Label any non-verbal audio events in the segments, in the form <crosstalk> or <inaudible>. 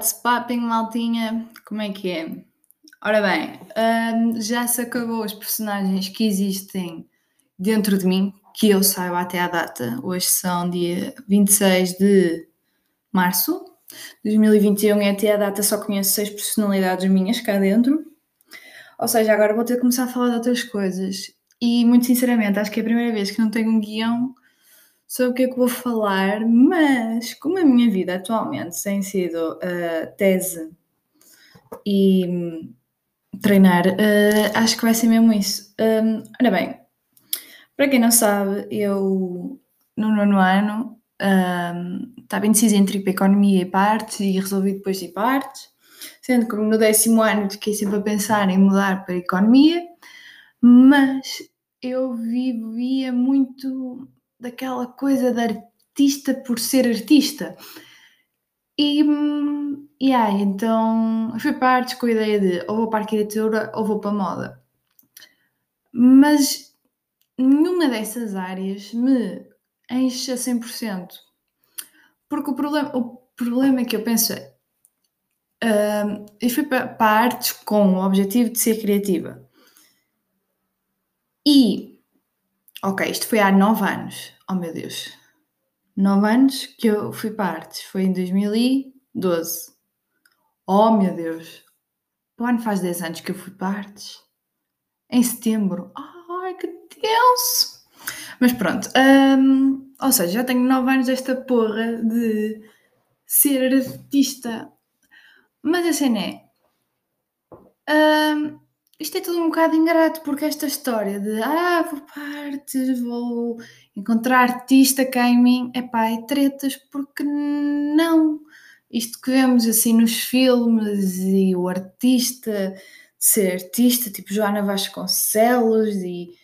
What's popping, maltinha? Como é que é? Ora bem, hum, já se acabou os personagens que existem dentro de mim, que eu saiba até à data. Hoje são dia 26 de março de 2021 e até à data só conheço seis personalidades minhas cá dentro. Ou seja, agora vou ter de começar a falar de outras coisas. E muito sinceramente, acho que é a primeira vez que não tenho um guião sobre o que é que vou falar, mas como a minha vida atualmente tem sido uh, tese e um, treinar, uh, acho que vai ser mesmo isso. Um, ora bem, para quem não sabe, eu no nono ano um, estava indecisa entre ir para Economia e Partes e resolvi depois ir para Artes, sendo que no décimo ano fiquei sempre a pensar em mudar para Economia, mas eu vivia muito daquela coisa de artista por ser artista. E, aí, então fui para artes com a ideia de ou vou para arquitetura ou vou para moda. Mas nenhuma dessas áreas me enche a 100%. Porque o problema, o problema que eu penso é, uh, eu fui para, para artes com o objetivo de ser criativa. E Ok, isto foi há nove anos. Oh meu Deus. Nove anos que eu fui para artes. Foi em 2012. Oh meu Deus. O ano faz 10 anos que eu fui para artes. Em setembro. Ai, que tenso. Mas pronto. Um, ou seja, já tenho nove anos desta porra de ser artista. Mas a cena é. Um, isto é tudo um bocado ingrato, porque esta história de ah, vou partes, vou encontrar artista cá em mim, é pá, é tretas, porque não. Isto que vemos assim nos filmes e o artista, ser artista, tipo Joana Vasconcelos e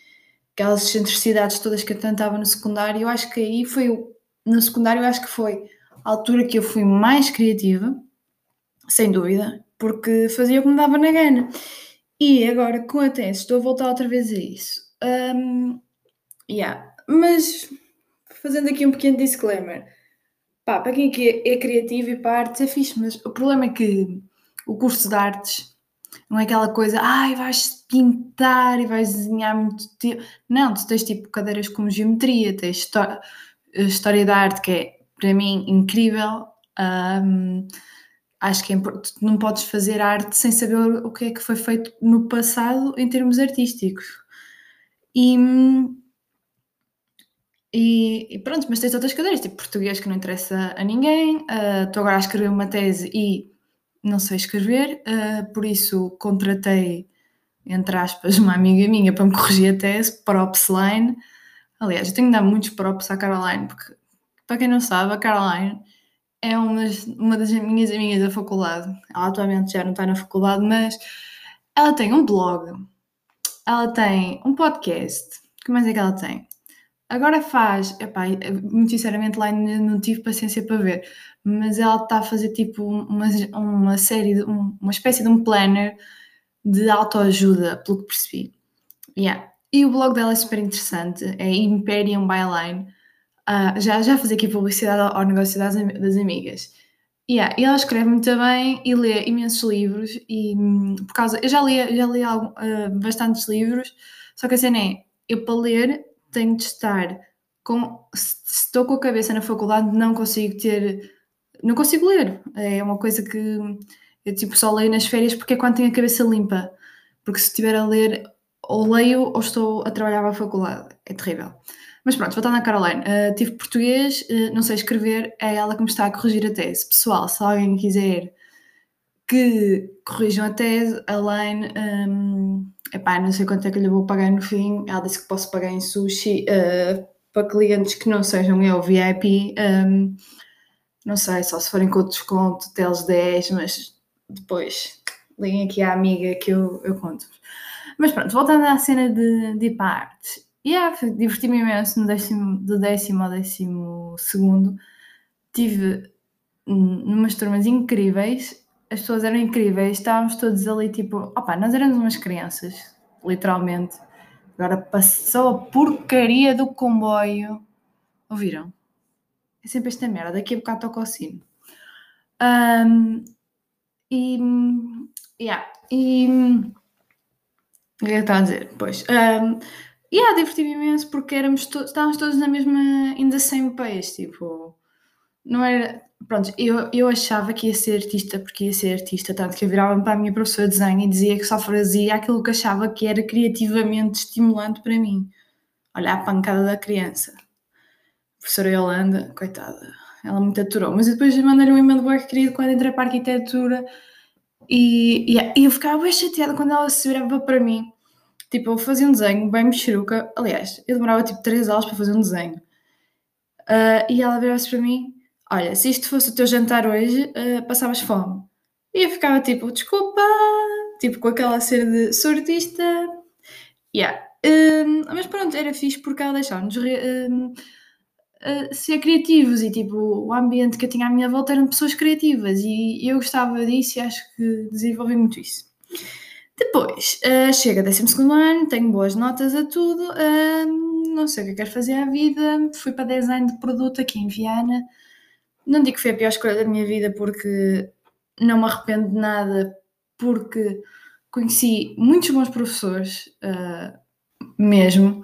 aquelas excentricidades todas que eu tentava no secundário, eu acho que aí foi, no secundário, eu acho que foi a altura que eu fui mais criativa, sem dúvida, porque fazia o que me dava na gana. E agora com a tese estou a voltar outra vez a isso. Um, yeah. Mas fazendo aqui um pequeno disclaimer. Pá, para quem é, é criativo e para artes é fixe, mas o problema é que o curso de artes não é aquela coisa, ai, vais pintar e vais desenhar muito tempo. Não, tu tens tipo cadeiras como geometria, tens história, história da arte que é para mim incrível. Um, acho que é não podes fazer arte sem saber o que é que foi feito no passado em termos artísticos. E, e, e pronto, mas tens outras cadeiras, tipo português que não interessa a ninguém. Uh, estou agora a escrever uma tese e não sei escrever, uh, por isso contratei, entre aspas, uma amiga minha para me corrigir a tese, props line. Aliás, eu tenho de dar muitos props à Caroline, porque para quem não sabe, a Caroline é uma, uma das minhas amigas da faculdade. Ela atualmente já não está na faculdade, mas ela tem um blog, ela tem um podcast. O que mais é que ela tem? Agora faz, epá, muito sinceramente lá não tive paciência para ver, mas ela está a fazer tipo uma, uma série, de, uma espécie de um planner de autoajuda, pelo que percebi. Yeah. E o blog dela é super interessante, é Imperium Byline. Uh, já, já fazer aqui publicidade ao, negócio das, das amigas. Yeah, e ela escreve muito bem e lê imensos livros e hum, por causa eu já li, já li algum, uh, bastantes livros, só que a cena é, eu para ler tenho de estar com se estou com a cabeça na faculdade não consigo ter não consigo ler. É uma coisa que eu tipo só leio nas férias porque é quando tenho a cabeça limpa. Porque se estiver a ler ou leio ou estou a trabalhar para a faculdade. É terrível. Mas pronto, voltando à Caroline, uh, tive português, uh, não sei escrever, é ela que me está a corrigir a tese. Pessoal, se alguém quiser que corrijam a tese, a Line, um, epá, não sei quanto é que lhe vou pagar no fim, ela disse que posso pagar em sushi uh, para clientes que não sejam eu VIP, um, não sei, só se forem com desconto, teles 10, mas depois liguem aqui à amiga que eu, eu conto. Mas pronto, voltando à cena de, de ir para a arte. Yeah, diverti-me imenso no décimo, do décimo ao décimo segundo. Tive numas turmas incríveis, as pessoas eram incríveis, estávamos todos ali tipo, opa, nós éramos umas crianças, literalmente. Agora passou a porcaria do comboio. Ouviram? É sempre esta merda, daqui a bocado toca o sino. Um, E. Yeah, e. O que é que estava a dizer? Pois. Um, yeah, diverti-me imenso porque éramos to estávamos todos na mesma. in the same pace, tipo. Não era. Pronto, eu, eu achava que ia ser artista porque ia ser artista, tanto que eu virava para a minha professora de desenho e dizia que só fazia aquilo que achava que era criativamente estimulante para mim. Olha a pancada da criança. A professora Yolanda, coitada, ela me aturou. Mas depois mandei-lhe um e-mail bem querido quando entrei para a arquitetura e, e, eu ficava bem chateada quando ela se virava para mim. Tipo, eu fazia um desenho bem mexeruca. Aliás, eu demorava tipo 3 aulas para fazer um desenho. Uh, e ela virava-se para mim: Olha, se isto fosse o teu jantar hoje, uh, passavas fome. E eu ficava tipo: Desculpa, tipo com aquela cena de sou artista. Yeah. Um, mas pronto, era fixe porque ela deixava-nos uh, ser criativos e tipo o ambiente que eu tinha à minha volta eram pessoas criativas e eu gostava disso e acho que desenvolvi muito isso. Depois, uh, chega 12 ano, tenho boas notas a tudo, uh, não sei o que quero fazer à vida, fui para design de produto aqui em Viana. Não digo que foi a pior escolha da minha vida porque não me arrependo de nada, porque conheci muitos bons professores, uh, mesmo.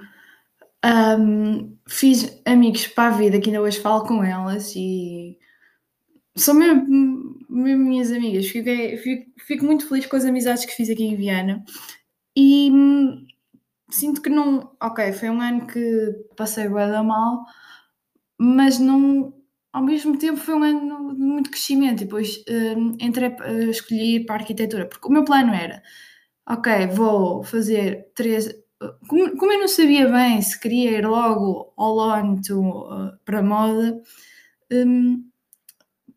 Um, fiz amigos para a vida que ainda hoje falo com elas e são mesmo, mesmo minhas amigas. Fico, fico, fico, muito feliz com as amizades que fiz aqui em Viana e hum, sinto que não. Ok, foi um ano que passei o mal, mas não. Ao mesmo tempo foi um ano de muito crescimento e depois um, entrei, uh, escolhi ir para a arquitetura, porque o meu plano era ok, vou fazer três, como, como, eu não sabia bem se queria ir logo all on to, uh, para moda, um,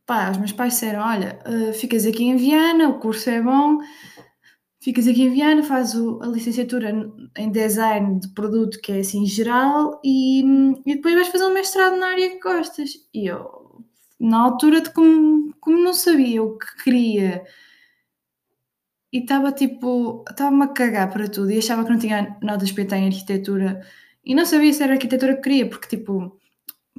pá, os meus pais disseram: Olha, uh, ficas aqui em Viana, o curso é bom, ficas aqui em Viana, faz o, a licenciatura em design de produto, que é assim geral, e, e depois vais fazer um mestrado na área que gostas. E eu, na altura, de como, como não sabia o que queria e estava tipo, estava-me a cagar para tudo e achava que não tinha nada a em arquitetura e não sabia se era arquitetura que queria, porque tipo,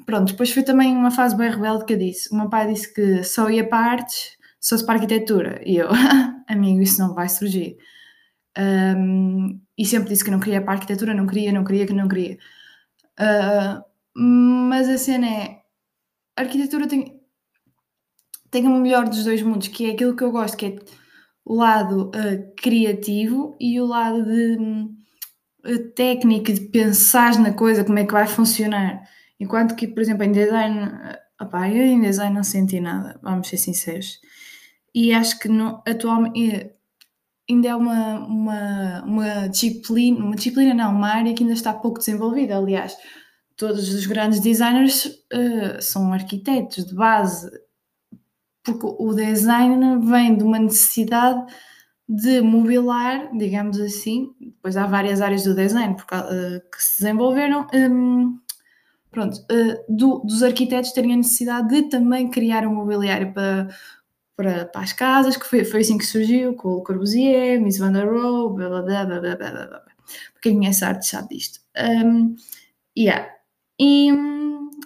pronto, depois foi também uma fase bem rebelde que eu disse. O meu pai disse que só ia para artes, se para arquitetura. E eu, <laughs> amigo, isso não vai surgir. Um, e sempre disse que não queria para arquitetura, não queria, não queria, que não queria. Uh, mas a cena é, a arquitetura tem, tem o melhor dos dois mundos, que é aquilo que eu gosto, que é o lado uh, criativo e o lado de uh, técnico, de pensar na coisa, como é que vai funcionar. Enquanto que, por exemplo, em design, opá, eu em design não senti nada, vamos ser sinceros. E acho que não, atualmente ainda é uma, uma, uma disciplina, uma disciplina não, uma área que ainda está pouco desenvolvida. Aliás, todos os grandes designers uh, são arquitetos de base porque o design vem de uma necessidade de mobilar, digamos assim, depois há várias áreas do design porque, uh, que se desenvolveram, um, pronto, uh, do, dos arquitetos terem a necessidade de também criar um mobiliário para, para, para as casas, que foi, foi assim que surgiu, com o Corbusier, Miss Van der Rohe, blá blá blá blá blá blá blá. Porque quem conhece arte sabe disto. Um, yeah. E,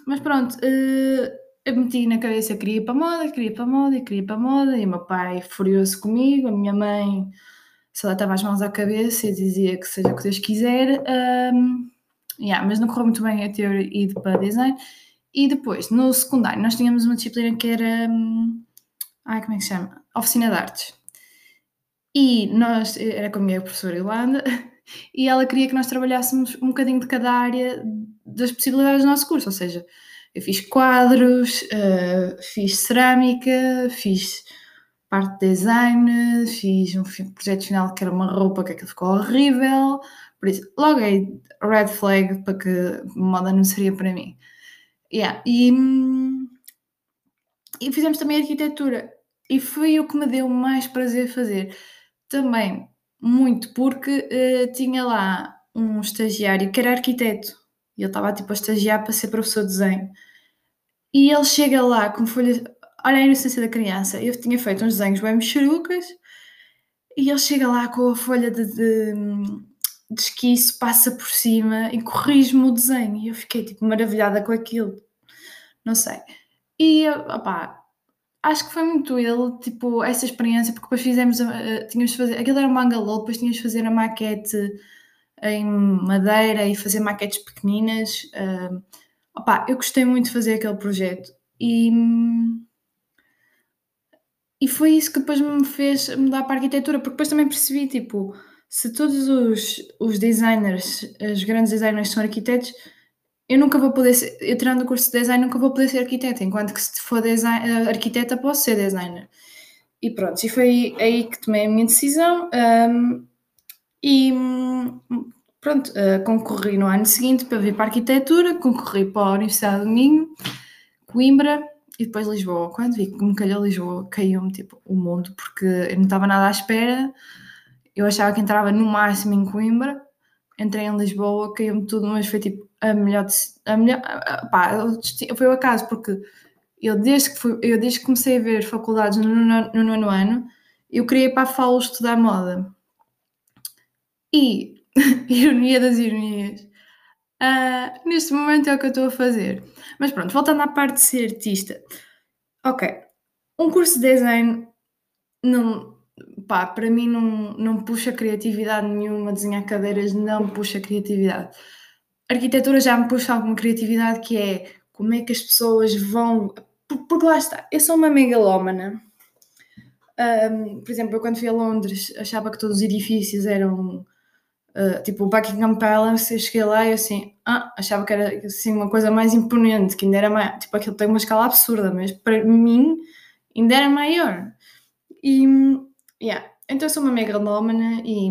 mas pronto, uh, eu meti na cabeça que queria ir para a moda, queria ir para a moda queria ir para a moda, e o meu pai furioso comigo, a minha mãe só lá estava as mãos à cabeça e dizia que seja o que Deus quiser. Um, yeah, mas não correu muito bem a ter ido para design. E depois, no secundário, nós tínhamos uma disciplina que era. Um, ai, como é que se chama? Oficina de Artes. E nós, era com a minha professora Irlanda, <laughs> e ela queria que nós trabalhássemos um bocadinho de cada área das possibilidades do nosso curso, ou seja, eu fiz quadros, uh, fiz cerâmica, fiz parte de design, fiz um projeto final que era uma roupa que aquilo ficou horrível. Por isso, logo aí, red flag para que moda não seria para mim. Yeah. E, e fizemos também arquitetura. E foi o que me deu mais prazer fazer. Também muito, porque uh, tinha lá um estagiário que era arquiteto. E ele estava tipo a estagiar para ser professor de desenho. E ele chega lá com folhas. Olha a inocência da criança. Eu tinha feito uns desenhos bem mexerucas e ele chega lá com a folha de, de, de esquiço, passa por cima e corrige-me o desenho. E eu fiquei tipo maravilhada com aquilo. Não sei. E opá, acho que foi muito ele, tipo, essa experiência, porque depois fizemos, tínhamos de fazer, aquilo era um bangalô, depois tínhamos de fazer a maquete em madeira e fazer maquetes pequeninas. Uh, opa, eu gostei muito de fazer aquele projeto e, e foi isso que depois me fez mudar para a arquitetura, porque depois também percebi, tipo, se todos os, os designers, os grandes designers são arquitetos, eu nunca vou poder ser, eu tirando o curso de design, nunca vou poder ser arquiteta, enquanto que se for design, eh, arquiteta posso ser designer. E pronto, e foi aí que tomei a minha decisão um, e pronto, uh, concorri no ano seguinte para vir para a arquitetura, concorri para a Universidade do Minho, Coimbra e depois Lisboa. Quando vi que me calhou Lisboa, caiu-me tipo o mundo, porque eu não estava nada à espera, eu achava que entrava no máximo em Coimbra, entrei em Lisboa, caiu-me tudo, mas foi tipo a melhor. A melhor pá, foi o acaso, porque eu desde que, fui, eu desde que comecei a ver faculdades no, no, no nono ano, eu queria ir para a FAO estudar moda. E, <laughs> ironia das ironias, uh, neste momento é o que eu estou a fazer. Mas pronto, voltando à parte de ser artista. Ok, um curso de design não, pá, para mim não, não puxa criatividade nenhuma, desenhar cadeiras não puxa criatividade. Arquitetura já me puxa alguma criatividade que é como é que as pessoas vão. Porque lá está, eu sou uma megalómana. Um, por exemplo, eu quando fui a Londres achava que todos os edifícios eram uh, tipo o Buckingham Palace. Eu cheguei lá e assim, ah, achava que era assim, uma coisa mais imponente, que ainda era mais. Tipo, aquilo tem uma escala absurda, mas para mim ainda era maior. E Yeah. Então eu sou uma megalómana e,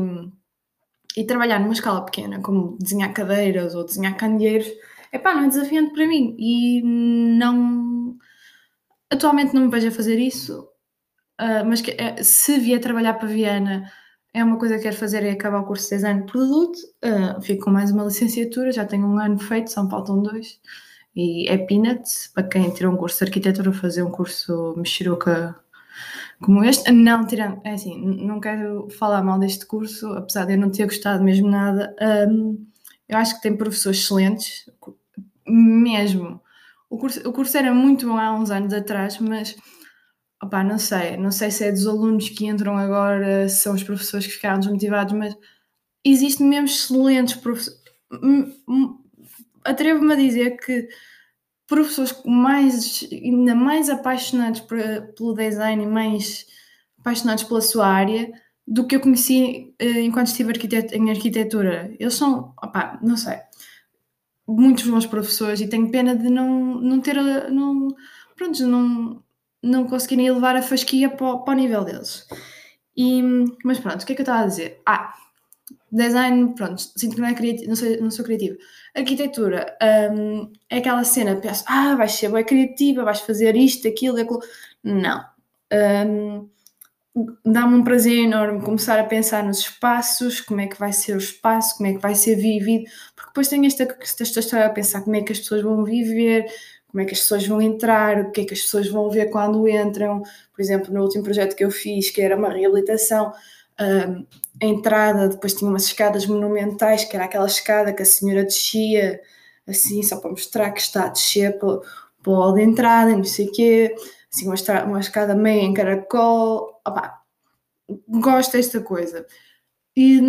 e trabalhar numa escala pequena, como desenhar cadeiras ou desenhar candeeiros, epá, não é desafiante para mim. E não. Atualmente não me vejo a fazer isso, uh, mas que, uh, se vier trabalhar para Viana, é uma coisa que quero fazer é acabar o curso de design de produto. Uh, fico com mais uma licenciatura, já tenho um ano feito, só me faltam dois. E é peanuts para quem tirou um curso de arquitetura, fazer um curso Michiruca como este. Não, tirando, é assim, não quero falar mal deste curso, apesar de eu não ter gostado mesmo nada. Um, eu acho que tem professores excelentes, mesmo. O curso, o curso era muito bom há uns anos atrás, mas opá, não sei, não sei se é dos alunos que entram agora, se são os professores que ficaram desmotivados, mas existem mesmo excelentes professores. Atrevo-me a dizer que professores mais, ainda mais apaixonados por, pelo design e mais apaixonados pela sua área do que eu conheci uh, enquanto estive arquiteto, em arquitetura. Eles são, opá, não sei, muitos bons professores e tenho pena de não, não ter, não, pronto, não, não conseguirem elevar a fasquia para, para o nível deles. E, mas pronto, o que é que eu estava a dizer? Ah, Design, pronto, sinto que não, é criativo, não, sou, não sou criativa. Arquitetura um, é aquela cena, penso, ah, vais ser bem criativa, vais fazer isto, aquilo, aquilo. Não. Um, Dá-me um prazer enorme começar a pensar nos espaços, como é que vai ser o espaço, como é que vai ser vivido, porque depois tenho esta, esta história a pensar como é que as pessoas vão viver, como é que as pessoas vão entrar, o que é que as pessoas vão ver quando entram. Por exemplo, no último projeto que eu fiz, que era uma reabilitação, um, a entrada, depois tinha umas escadas monumentais, que era aquela escada que a senhora descia, assim, só para mostrar que está a descer para, para o hall de entrada, não sei o quê, assim, uma, uma escada meio em caracol, opá, gosto desta coisa. E,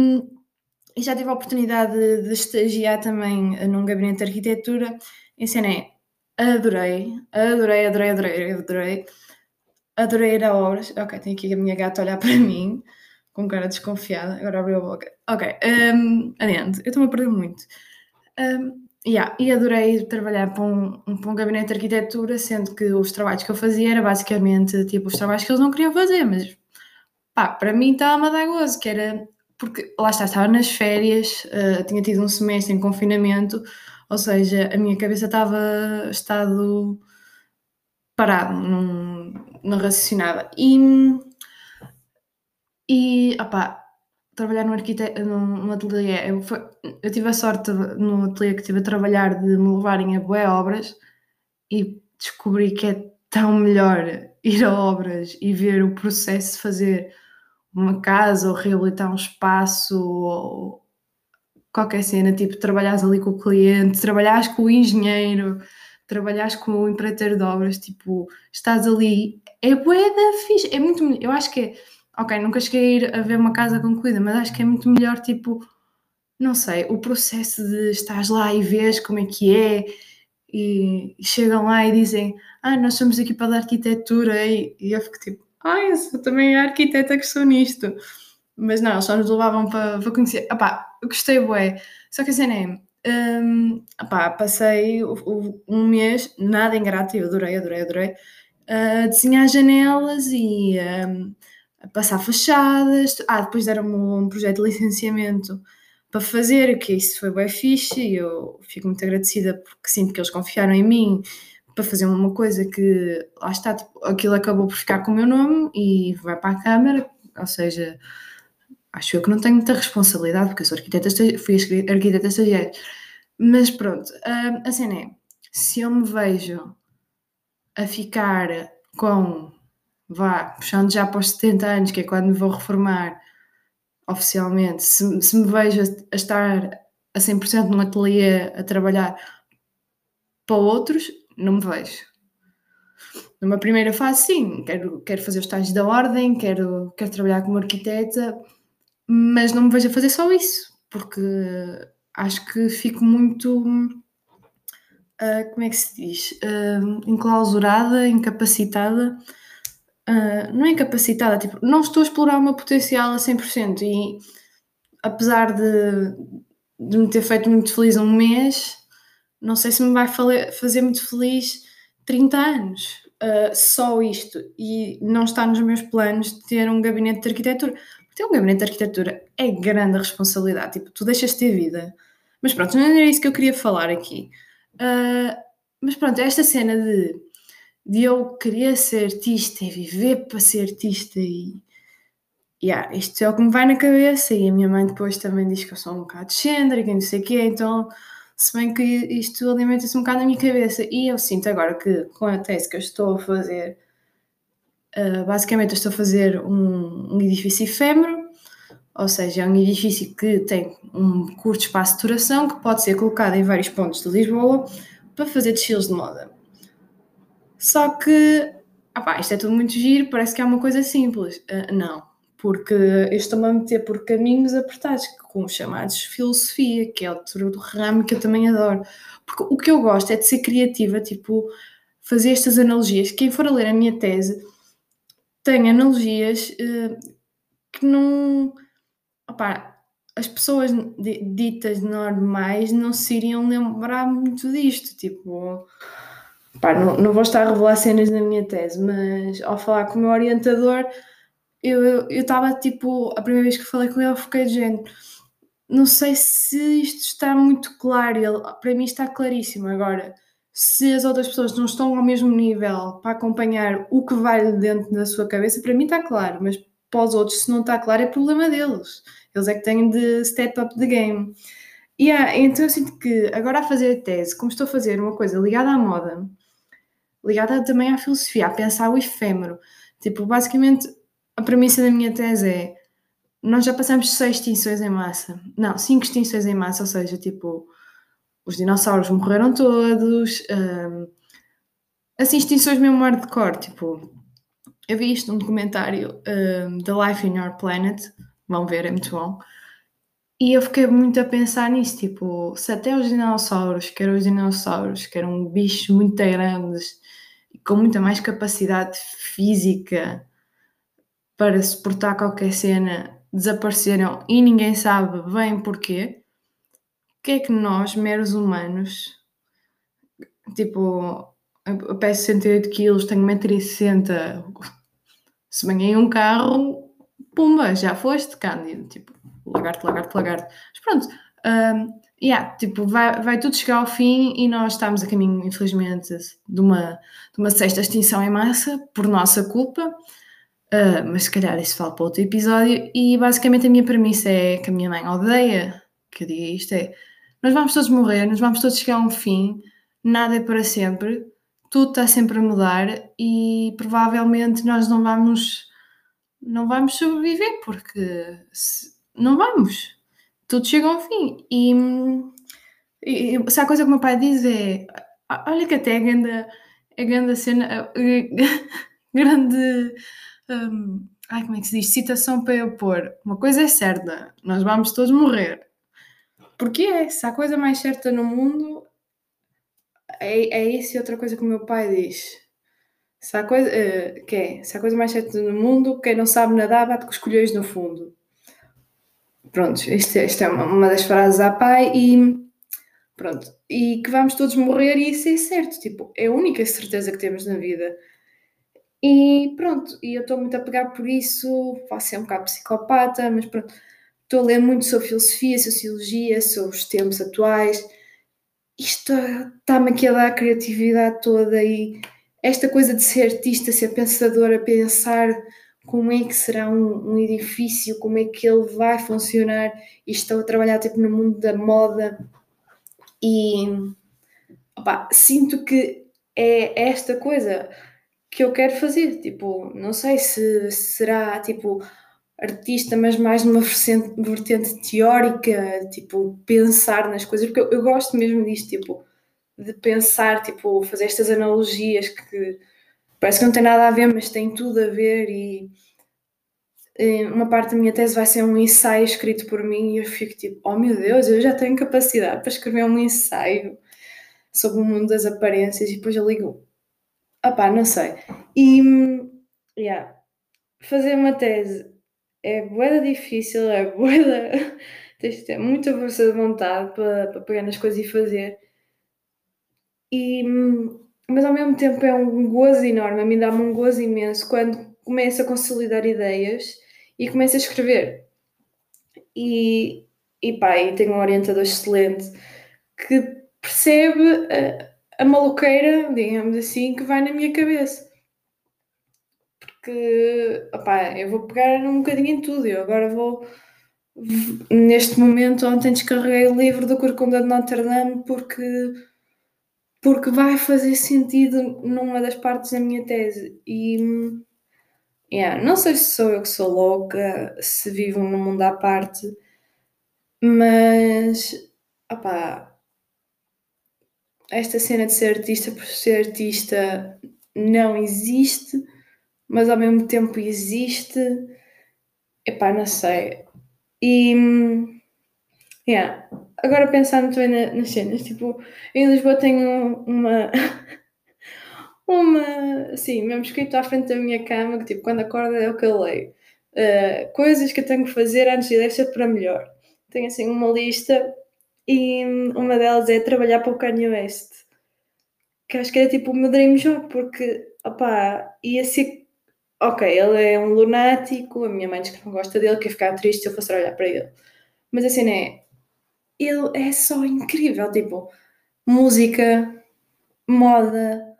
e, já tive a oportunidade de, de estagiar também num gabinete de arquitetura, ensinei, adorei, adorei, adorei, adorei, adorei, adorei a obras, ok, tenho aqui a minha gata a olhar para mim, com cara desconfiada, agora abriu a boca. Ok, um, adiante, eu estou-me a perder muito. Um, yeah, e adorei trabalhar para um, para um gabinete de arquitetura, sendo que os trabalhos que eu fazia era basicamente tipo os trabalhos que eles não queriam fazer, mas pá, para mim estava a dar gozo, que era porque lá está, estava nas férias, uh, tinha tido um semestre em confinamento, ou seja, a minha cabeça estava estado parado, não, não raciocinava. E e, opá, trabalhar num, arquite... num ateliê, eu, foi... eu tive a sorte no ateliê que estive a trabalhar de me levarem a boé obras e descobri que é tão melhor ir a obras e ver o processo de fazer uma casa ou reabilitar um espaço ou qualquer cena, tipo, trabalhares ali com o cliente, trabalhares com o engenheiro, trabalhares com o empreiteiro de obras, tipo, estás ali, é bué da fixe, é muito eu acho que é, ok, nunca cheguei a ir a ver uma casa concluída, mas acho que é muito melhor, tipo, não sei, o processo de estás lá e vês como é que é, e, e chegam lá e dizem, ah, nós somos equipa de arquitetura, e, e eu fico tipo, ah, eu sou também arquiteta que sou nisto. Mas não, só nos levavam para, para conhecer. Opá, eu gostei, bué. Só que a cena é, um, passei um mês, nada ingrato, eu adorei, adorei, adorei, a desenhar janelas e um, passar fachadas. Ah, depois deram-me um projeto de licenciamento para fazer, que isso foi bem fixe e eu fico muito agradecida porque sinto que eles confiaram em mim para fazer uma coisa que, lá está, tipo, aquilo acabou por ficar com o meu nome e vai para a Câmara, ou seja, acho eu que não tenho muita responsabilidade, porque eu sou arquiteta, fui arquiteta estagiária. Mas pronto, hum, a cena é, se eu me vejo a ficar com, vá, puxando já para os 70 anos, que é quando me vou reformar oficialmente, se, se me vejo a, estar a 100% num ateliê a trabalhar para outros, não me vejo. Numa primeira fase, sim, quero, quero fazer os estágios da ordem, quero, quero trabalhar como arquiteta, mas não me vejo a fazer só isso, porque acho que fico muito. Uh, como é que se diz? Uh, enclausurada, incapacitada. Uh, não é incapacitada, tipo, não estou a explorar o meu potencial a 100% e apesar de, de me ter feito muito feliz um mês, não sei se me vai fazer muito feliz 30 anos. Uh, só isto. E não está nos meus planos ter um gabinete de arquitetura. Ter um gabinete de arquitetura é grande responsabilidade. Tipo, tu deixas de ter vida. Mas pronto, não era isso que eu queria falar aqui. Uh, mas pronto, esta cena de, de eu querer ser artista e viver para ser artista e. Yeah, isto é o que me vai na cabeça. E a minha mãe depois também diz que eu sou um bocado excêntrica e não sei o quê. Então se bem que isto alimenta-se um bocado na minha cabeça. E eu sinto agora que com a tese que eu estou a fazer, uh, basicamente eu estou a fazer um, um, edifício efêmero, ou seja, é um edifício que tem um curto espaço de duração que pode ser colocado em vários pontos de Lisboa para fazer desfiles de moda. Só que, ah isto é tudo muito giro, parece que é uma coisa simples. Uh, não porque eu estou-me a meter por caminhos apertados, com os chamados filosofia, que é outro ramo que eu também adoro. Porque o que eu gosto é de ser criativa, tipo, fazer estas analogias. Quem for a ler a minha tese tem analogias uh, que não. Opá, as pessoas ditas normais não se iriam lembrar muito disto. Tipo, opá, não, não vou estar a revelar cenas na minha tese, mas ao falar com o meu orientador eu estava tipo, a primeira vez que falei com ele, eu fiquei de género. Não sei se isto está muito claro, ele, para mim está claríssimo. Agora, se as outras pessoas não estão ao mesmo nível para acompanhar o que vai dentro da sua cabeça, para mim está claro, mas para os outros, se não está claro, é problema deles. Eles é que têm de step up the game. E yeah, então eu sinto que agora a fazer a tese, como estou a fazer uma coisa ligada à moda, ligada também à filosofia, a pensar o efêmero, tipo, basicamente a premissa da minha tese é nós já passamos seis extinções em massa. Não, cinco extinções em massa, ou seja, tipo, os dinossauros morreram todos. Um, assim, extinções mesmo cor, tipo, eu vi isto num documentário um, The Life in Our Planet, vão ver, é muito bom. E eu fiquei muito a pensar nisso, tipo, se até os dinossauros, que eram os dinossauros, que eram bichos muito grandes, com muita mais capacidade física, para suportar qualquer cena desapareceram e ninguém sabe bem porquê, o que é que nós, meros humanos, tipo, eu peço 68 quilos, tenho 1,60m, se banhei um carro, pumba, já foste, Cândido, tipo, lagarto, lagarto, lagarto. Mas pronto, um, yeah, tipo, vai, vai tudo chegar ao fim e nós estamos a caminho, infelizmente, de uma, de uma sexta extinção em massa, por nossa culpa, Uh, mas se calhar isso fala para outro episódio. E basicamente a minha premissa é que a minha mãe odeia que eu diga isto: é nós vamos todos morrer, nós vamos todos chegar a um fim, nada é para sempre, tudo está sempre a mudar e provavelmente nós não vamos não vamos sobreviver porque se, não vamos. Tudo chega a um fim. E, e se a coisa que o meu pai diz é olha que até a grande, a <laughs> grande cena grande. Um, ai, como é que se diz? Citação para eu pôr. Uma coisa é certa, nós vamos todos morrer. Porque é, se há coisa mais certa no mundo, é, é isso e outra coisa que o meu pai diz. Se há coisa, uh, que é, se há coisa mais certa no mundo, quem não sabe nadar bate com os colhões no fundo. Pronto, isto, isto é uma, uma das frases à pai e pronto. E que vamos todos morrer e isso é certo, tipo, é a única certeza que temos na vida. E pronto, e eu estou muito a pegar por isso, posso ser um bocado psicopata, mas pronto, estou a ler muito sobre filosofia, sociologia, sobre os tempos atuais. Isto está-me aqui a dar a criatividade toda e esta coisa de ser artista, ser pensadora, pensar como é que será um, um, edifício, como é que ele vai funcionar. E estou a trabalhar tipo, no mundo da moda e opa, sinto que é esta coisa que eu quero fazer. Tipo, não sei se será tipo artista, mas mais numa vertente teórica, tipo, pensar nas coisas, porque eu, eu gosto mesmo disto, tipo, de pensar, tipo, fazer estas analogias que parece que não tem nada a ver, mas tem tudo a ver e uma parte da minha tese vai ser um ensaio escrito por mim e eu fico tipo, oh meu Deus, eu já tenho capacidade para escrever um ensaio sobre o mundo das aparências e depois eu ligo, ah pá, não sei. E, yeah, fazer uma tese é boeda difícil, é boeda... <laughs> Tens de ter muita força de vontade para, para pegar nas coisas e fazer. E, mas ao mesmo tempo é um gozo enorme, a mim dá-me um gozo imenso quando começo a consolidar ideias e começo a escrever. E, e pá, e tenho um orientador excelente que percebe a, a maluqueira, digamos assim, que vai na minha cabeça. Porque, opá, eu vou pegar um bocadinho em tudo. Eu agora vou, neste momento, ontem descarreguei o livro do Corcunda de Notre Dame porque porque vai fazer sentido numa das partes da minha tese. E yeah, não sei se sou eu que sou louca, se vivo num mundo à parte, mas opá, esta cena de ser artista por ser artista não existe, mas ao mesmo tempo existe. Epá, não sei. E yeah, agora pensando também na, nas cenas, tipo, em Lisboa tenho uma. <laughs> uma. assim, mesmo escrito à frente da minha cama, que tipo, quando acorda é o que eu leio. Uh, coisas que eu tenho que fazer antes de deixar para melhor. Tenho assim uma lista e uma delas é trabalhar para o Kanye West. Que acho que era tipo o meu dream job, porque, opá, ia ser. Ok, ele é um lunático, a minha mãe diz que não gosta dele, quer ficar triste se eu fosse trabalhar para ele. Mas assim, é ele é só incrível, tipo, música, moda,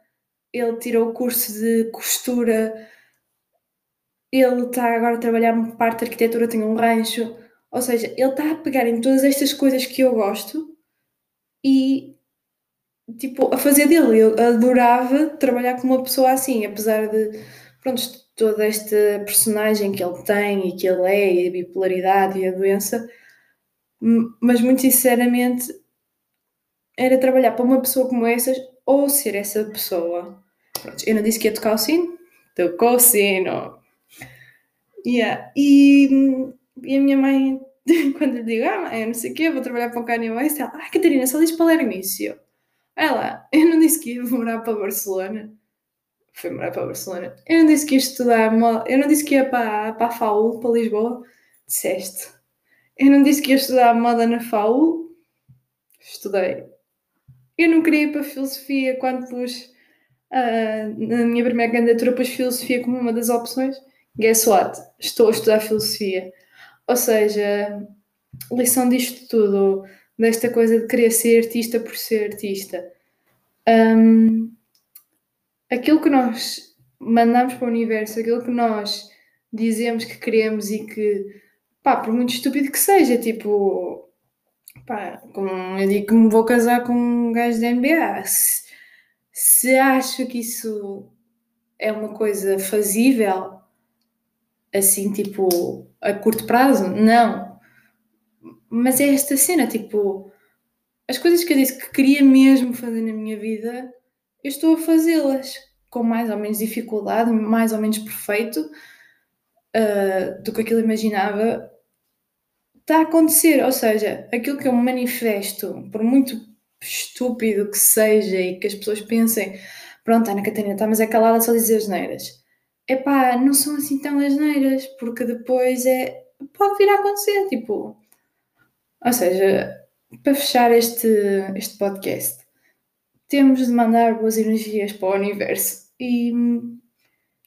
ele tirou o curso de costura, ele está agora a trabalhar parte de arquitetura, tem um rancho, ou seja, ele está a pegar em todas estas coisas que eu gosto e tipo, a fazer dele. Eu adorava trabalhar com uma pessoa assim, apesar de pronto, toda esta personagem que ele tem e que ele é, e a bipolaridade e a doença, mas muito sinceramente era trabalhar para uma pessoa como essas ou ser essa pessoa. Pronto, eu não disse que ia tocar o sino, tocou o sino. Yeah. E, e a minha mãe, <laughs> quando lhe digo, ah, eu não sei o quê, vou trabalhar para o Kanye West, ela, ah, Catarina, só diz Palermício. Ela, <laughs> eu não disse que ia morar para Barcelona. Foi morar para Barcelona. Eu não disse que ia estudar, eu não disse que ia para, para a FAU, para Lisboa. Disseste. Eu não disse que ia estudar moda na FAU. Estudei. Eu não queria ir para filosofia quando pus uh, na minha primeira candidatura pus filosofia como uma das opções. Guess what? Estou a estudar filosofia. Ou seja, lição disto tudo, desta coisa de querer ser artista por ser artista. Um, aquilo que nós mandamos para o universo, aquilo que nós dizemos que queremos e que pá, por muito estúpido que seja, tipo, pá, como eu digo que me vou casar com um gajo da NBA, se, se acho que isso é uma coisa fazível, assim, tipo, a curto prazo, não. Mas é esta cena, tipo, as coisas que eu disse que queria mesmo fazer na minha vida, eu estou a fazê-las. com mais ou menos dificuldade, mais ou menos perfeito uh, do que aquilo imaginava, está a acontecer. Ou seja, aquilo que eu manifesto, por muito estúpido que seja e que as pessoas pensem, pronto, Ana Catarina está, mas é calada só dizer as neiras. Epá, não são assim tão asneiras, porque depois é. pode vir a acontecer, tipo. Ou seja, para fechar este, este podcast, temos de mandar boas energias para o universo. E,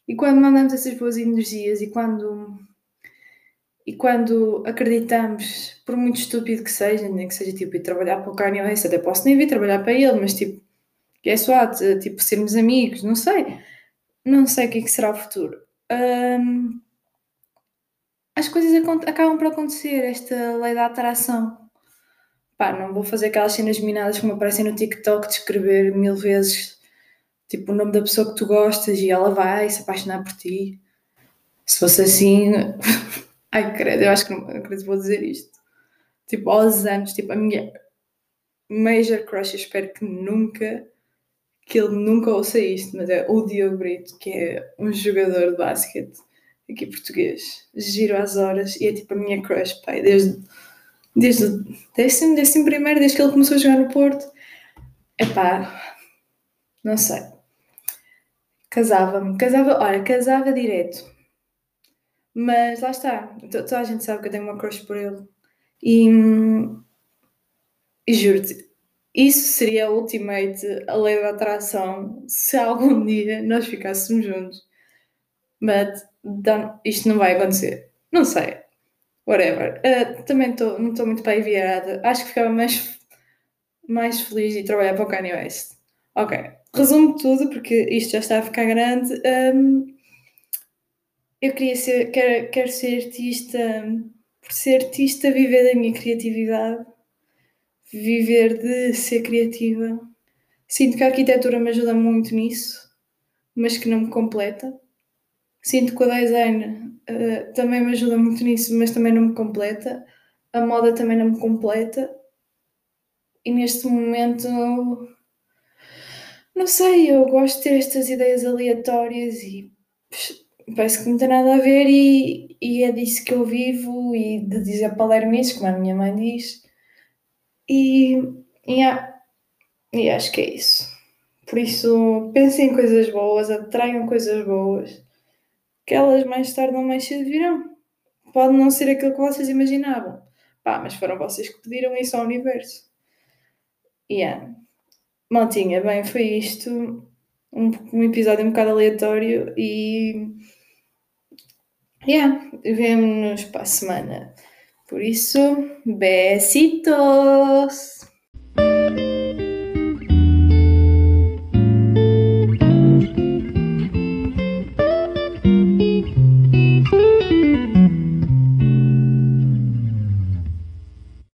e quando mandamos essas boas energias e quando, e quando acreditamos, por muito estúpido que seja, nem que seja tipo ir trabalhar para o Kanye West, até posso nem vir trabalhar para ele, mas tipo, guess what? Tipo, sermos amigos, não sei. Não sei o que, é que será o futuro. Um, as coisas acabam por acontecer, esta lei da atração pá, não vou fazer aquelas cenas minadas que me aparecem no TikTok de escrever mil vezes tipo o nome da pessoa que tu gostas e ela vai se apaixonar por ti. Se fosse assim, <laughs> ai credo, eu acho que não acredito vou dizer isto. Tipo, aos anos, tipo, a minha major crush, eu espero que nunca, que ele nunca ouça isto, mas é o Diogo Brito, que é um jogador de basquete aqui português, giro às horas, e é tipo a minha crush, pai, desde desde o décimo, décimo primeiro, desde que ele começou a jogar no Porto. Epá, não sei. Casava-me, casava, olha, casava direto. Mas lá está, toda a gente sabe que eu tenho uma crush por ele. E, e juro-te, isso seria a ultimate, a lei da atração, se algum dia nós ficássemos juntos. Mas isto não vai acontecer. Não sei, whatever. Uh, também tô, não estou muito aí virada. Acho que ficava mais, mais feliz de trabalhar para o Kanye West. Ok, resumo tudo porque isto já está a ficar grande. Um, eu queria ser, quero, quero ser artista, por ser artista, viver da minha criatividade, viver de ser criativa. Sinto que a arquitetura me ajuda muito nisso, mas que não me completa. Sinto que o design uh, também me ajuda muito nisso, mas também não me completa. A moda também não me completa. E neste momento, não sei, eu gosto de ter estas ideias aleatórias e parece que não tem nada a ver e, e é disso que eu vivo e de dizer palermices, como a minha mãe diz. E, e, e acho que é isso. Por isso, pensem em coisas boas, atraiam coisas boas que elas mais tarde ou mais cedo virão. Pode não ser aquilo que vocês imaginavam. Pá, mas foram vocês que pediram isso ao universo. E yeah. Maltinha, bem, foi isto. Um, um episódio um bocado aleatório e. Yeah, vemo-nos para a semana. Por isso, besitos!